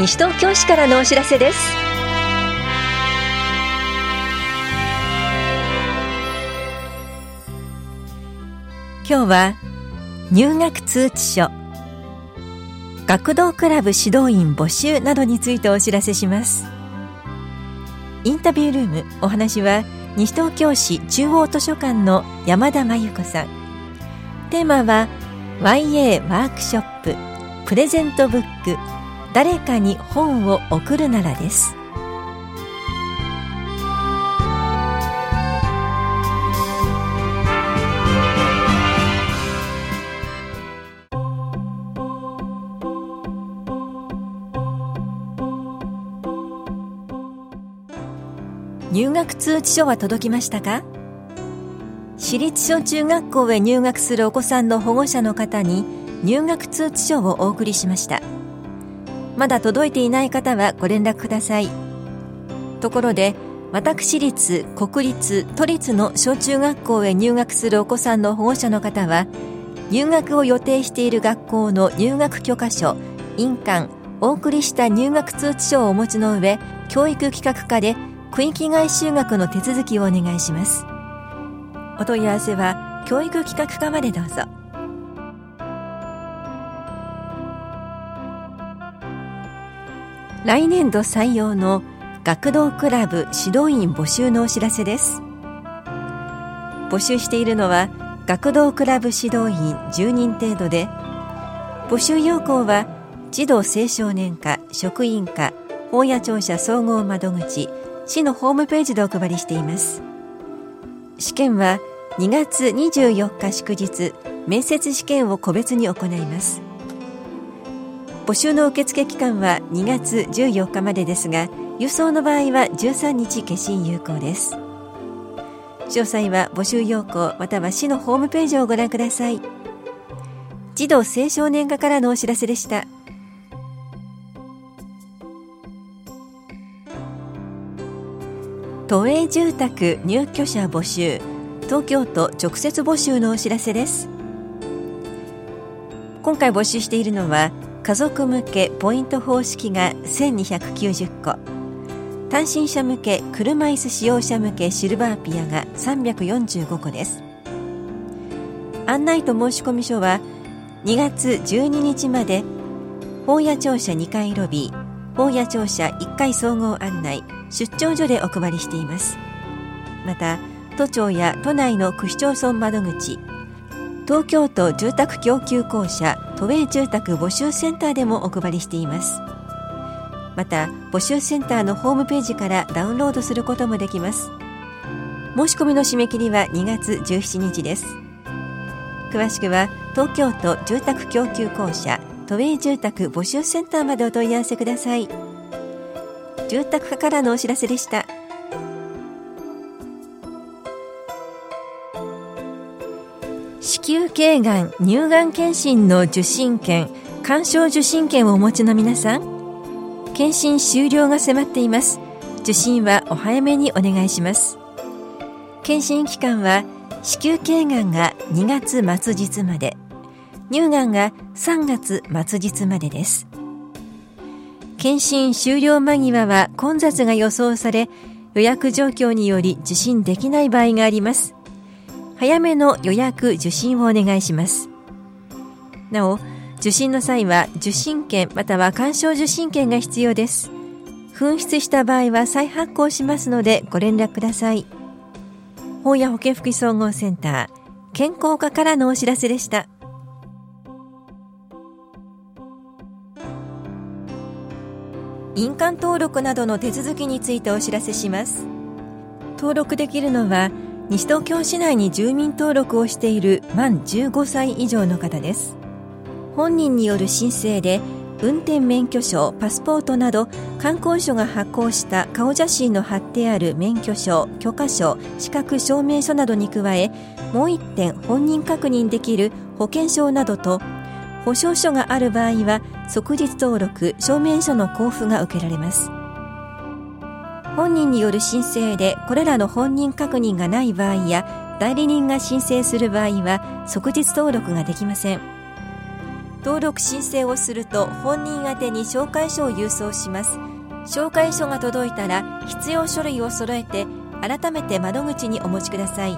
西東京市からのお知らせです。今日は入学通知書。学童クラブ指導員募集などについてお知らせします。インタビュールームお話は西東京市中央図書館の山田真由子さん。テーマは YA ワークショッププレゼントブック誰かに本を送るならです。入学通知書は届きましたか？私立小中学校へ入学するお子さんの保護者の方に入学通知書をお送りしました。まだ届いていない方はご連絡ください。ところで私立国立都立の小中学校へ入学するお子さんの保護者の方は入学を予定している学校の入学許可書印鑑お送りした入学通知書をお持ちの上教育企画課で区域外就学の手続きをお願いします。お問い合わせは教育企画課までどうぞ。来年度採用の学童クラブ指導員募集のお知らせです。募集しているのは学童クラブ指導員10人程度で募集要項は児童青少年課職員課法や庁舎総合窓口市のホームページでお配りしています。試験は2月24日祝日面接試験を個別に行います。募集の受付期間は2月14日までですが輸送の場合は13日消印有効です。詳細は募集要項または市のホームページをご覧ください。児童青少年課からのお知らせでした。都営住宅入居者募集東京都直接募集のお知らせです。今回募集しているのは家族向けポイント方式が1290個。単身者向け車椅子使用者向けシルバーピアが345個です。案内と申込書は2月12日まで法屋庁舎2階ロビー法屋庁舎1階総合案内出張所でお配りしています。また都庁や都内の区市町村窓口東京都住宅供給公社都営住宅募集センターでもお配りしています。また募集センターのホームページからダウンロードすることもできます。申し込みの締め切りは2月17日です。詳しくは東京都住宅供給公社都営住宅募集センターまでお問い合わせください。住宅課からのお知らせでした。子宮頸がん乳がん検診の受診券鑑賞受診券をお持ちの皆さん検診終了が迫っています。受診はお早めにお願いします。検診期間は子宮頸がんが2月末日まで。乳がんが3月末日までです。検診終了間際は混雑が予想され予約状況により受診できない場合があります。早めの予約受診をお願いします。なお受診の際は受診券または鑑賞受診券が必要です。紛失した場合は再発行しますのでご連絡ください。法や保健福祉総合センター健康課からのお知らせでした。印鑑登録などの手続きについてお知らせします。登録できるのは西東京市内に住民登録をしている満15歳以上の方です。本人による申請で運転免許証パスポートなど観光省が発行した顔写真の貼ってある免許証許可証資格証明書などに加えもう1点本人確認できる保険証などと保証書がある場合は即日登録証明書の交付が受けられます。本人による申請でこれらの本人確認がない場合や代理人が申請する場合は即日登録ができません。登録申請をすると本人宛てに紹介書を郵送します。紹介書が届いたら必要書類を揃えて改めて窓口にお持ちください。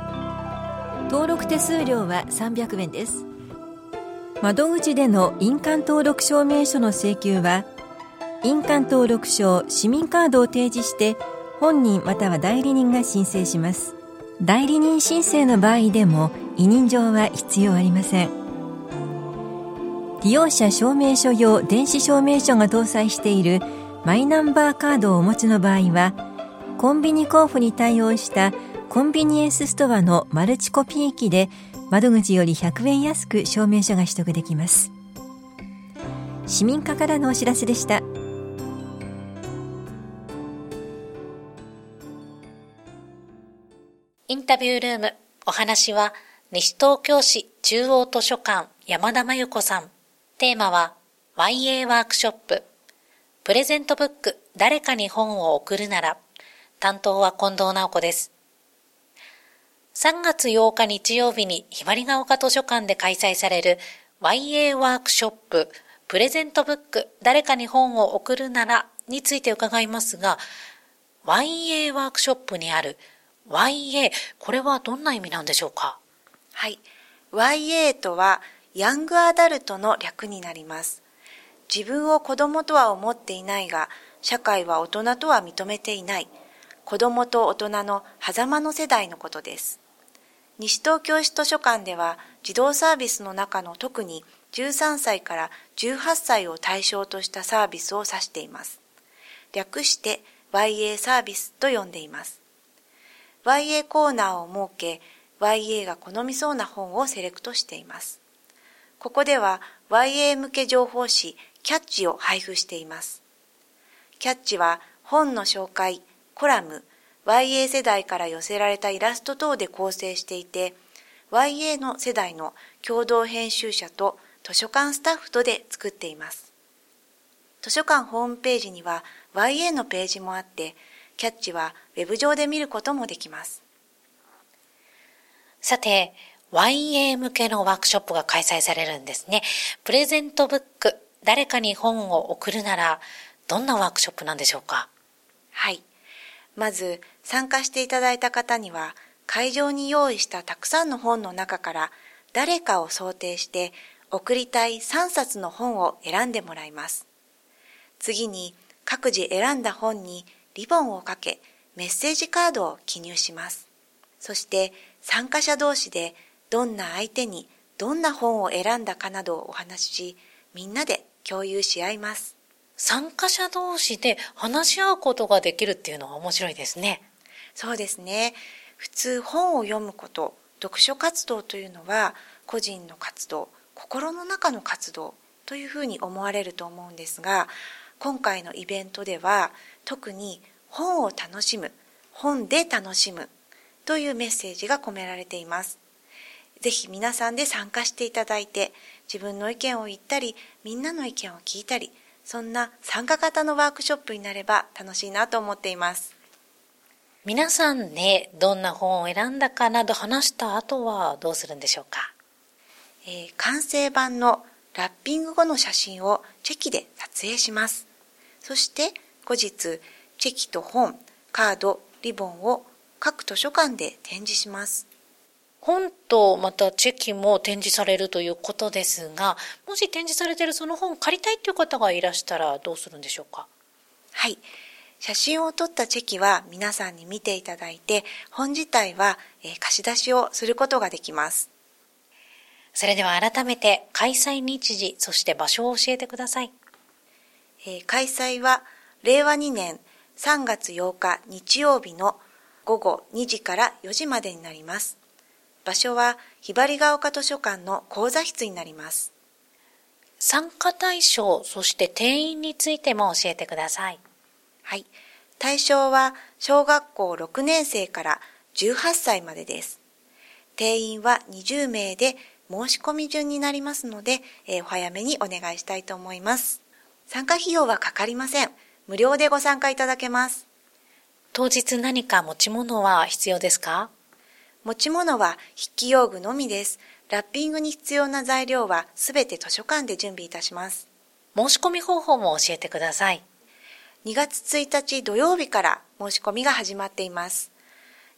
登録手数料は300円です。窓口での印鑑登録証明書の請求は印鑑登録証市民カードを提示して本人または代理人が申請します。代理人申請の場合でも委任状は必要ありません。利用者証明書用電子証明書が搭載しているマイナンバーカードをお持ちの場合はコンビニ交付に対応したコンビニエンスストアのマルチコピー機で窓口より100円安く証明書が取得できます。市民課からのお知らせでした。インタビュールーム。お話は西東京市中央図書館山田真由子さん。テーマは YA ワークショップ。プレゼントブック誰かに本を送るなら。担当は近藤直子です。3月8日日曜日にひばりが丘図書館で開催される YA ワークショップ。プレゼントブック誰かに本を送るならについて伺いますが YA ワークショップにある YA これはどんな意味なんでしょうか？はい。YA とはヤングアダルトの略になります。自分を子供とは思っていないが社会は大人とは認めていない。子供と大人の狭間の世代のことです。西東京市図書館では児童サービスの中の特に13歳から18歳を対象としたサービスを指しています。略して YA サービスと呼んでいます。YA コーナーを設け、YA が好みそうな本をセレクトしています。ここでは YA 向け情報誌キャッチを配布しています。キャッチは本の紹介、コラム、YA 世代から寄せられたイラスト等で構成していて、YA の世代の共同編集者と図書館スタッフとで作っています。図書館ホームページには YA のページもあって、キャッチはウェブ上で見ることもできます。さて、YA 向けのワークショップが開催されるんですね。プレゼントブック、誰かに本を送るなら、どんなワークショップなんでしょうか？はい。まず参加していただいた方には会場に用意したたくさんの本の中から誰かを想定して送りたい3冊の本を選んでもらいます。次に各自選んだ本にリボンをかけメッセージカードを記入します。そして参加者同士でどんな相手にどんな本を選んだかなどをお話ししみんなで共有し合います。参加者同士で話し合うことができるっていうのは面白いですね。そうですね。普通本を読むこと、読書活動というのは個人の活動、心の中の活動というふうに思われると思うんですが、今回のイベントでは特に本を楽しむ、本で楽しむというメッセージが込められています。ぜひ皆さんで参加していただいて、自分の意見を言ったり、みんなの意見を聞いたり、そんな参加型のワークショップになれば楽しいなと思っています。皆さんね、どんな本を選んだかなど話した後はどうするんでしょうか、えー、完成版のラッピング後の写真をチェキで撮影します。そして後日、チェキと本、カード、リボンを各図書館で展示します。本とまたチェキも展示されるということですが、もし展示されているその本を借りたいという方がいらしたらどうするんでしょうか？はい。写真を撮ったチェキは皆さんに見ていただいて、本自体は貸し出しをすることができます。それでは改めて開催日時、そして場所を教えてください。えー、開催は令和2年3月8日日曜日の午後2時から4時までになります。場所はひばりが丘図書館の講座室になります。参加対象、そして定員についても教えてください。はい。対象は小学校6年生から18歳までです。定員は20名で申し込み順になりますので、えー、お早めにお願いしたいと思います。参加費用はかかりません。無料でご参加いただけます。当日何か持ち物は必要ですか？持ち物は筆記用具のみです。ラッピングに必要な材料はすべて図書館で準備いたします。申し込み方法も教えてください。2月1日土曜日から申し込みが始まっています。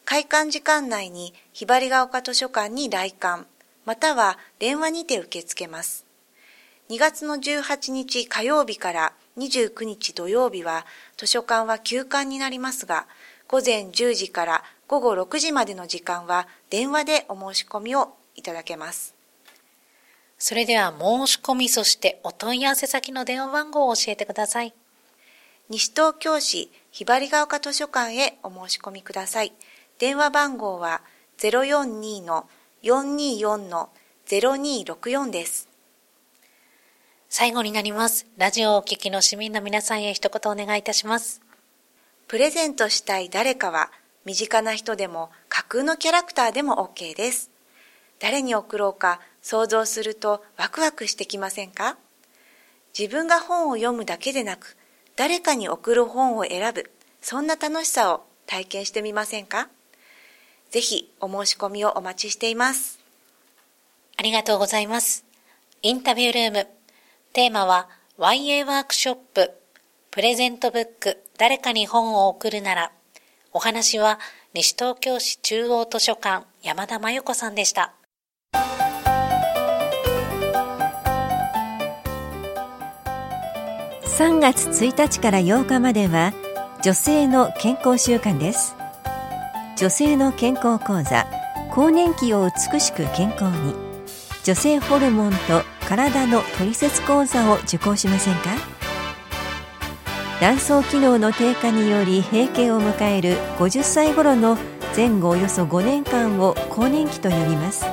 開館時間内にひばりが丘図書館に来館、または電話にて受け付けます。2月の18日火曜日から29日土曜日は図書館は休館になりますが、午前10時から午後6時までの時間は電話でお申し込みをいただけます。それでは申し込みそしてお問い合わせ先の電話番号を教えてください。西東京市ひばりが丘図書館へお申し込みください。電話番号は042-424-0264です。最後になります。ラジオをお聞きの市民の皆さんへ一言お願いいたします。プレゼントしたい誰かは、身近な人でも架空のキャラクターでも OK です。誰に送ろうか想像するとワクワクしてきませんか？自分が本を読むだけでなく、誰かに送る本を選ぶ、そんな楽しさを体験してみませんか？ぜひお申し込みをお待ちしています。ありがとうございます。インタビュールーム。テーマは YA ワークショッププレゼントブック誰かに本を送るなら。お話は西東京市中央図書館山田真由子さんでした。3月1日から8日までは女性の健康習慣です女性の健康講座更年期を美しく健康に女性ホルモンと体の取説講座を受講しませんか？卵巣機能の低下により閉経を迎える50歳頃の前後およそ5年間を更年期と呼びます。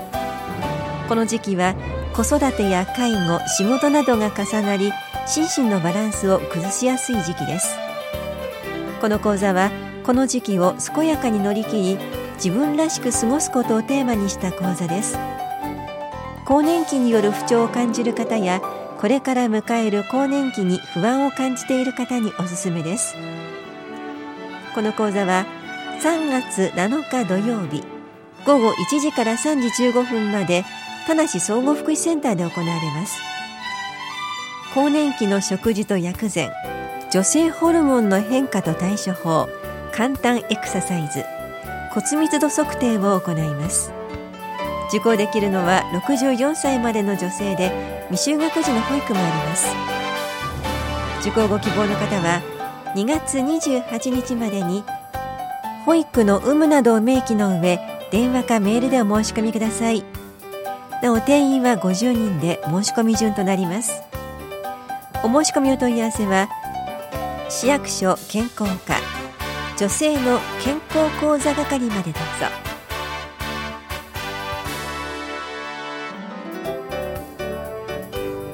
この時期は子育てや介護仕事などが重なり心身のバランスを崩しやすい時期です。この講座はこの時期を健やかに乗り切り自分らしく過ごすことをテーマにした講座です。更年期による不調を感じる方やこれから迎える更年期に不安を感じている方におすすめです。この講座は3月7日土曜日午後1時から3時15分まで田無総合福祉センターで行われます。更年期の食事と薬膳女性ホルモンの変化と対処法簡単エクササイズ骨密度測定を行います。受講できるのは64歳までの女性で未就学児の保育もあります。受講ご希望の方は2月28日までに保育の有無などを明記の上電話かメールでお申し込みください。なお定員は50人で申し込み順となります。お申し込みお問い合わせは市役所健康課女性の健康講座係までどうぞ。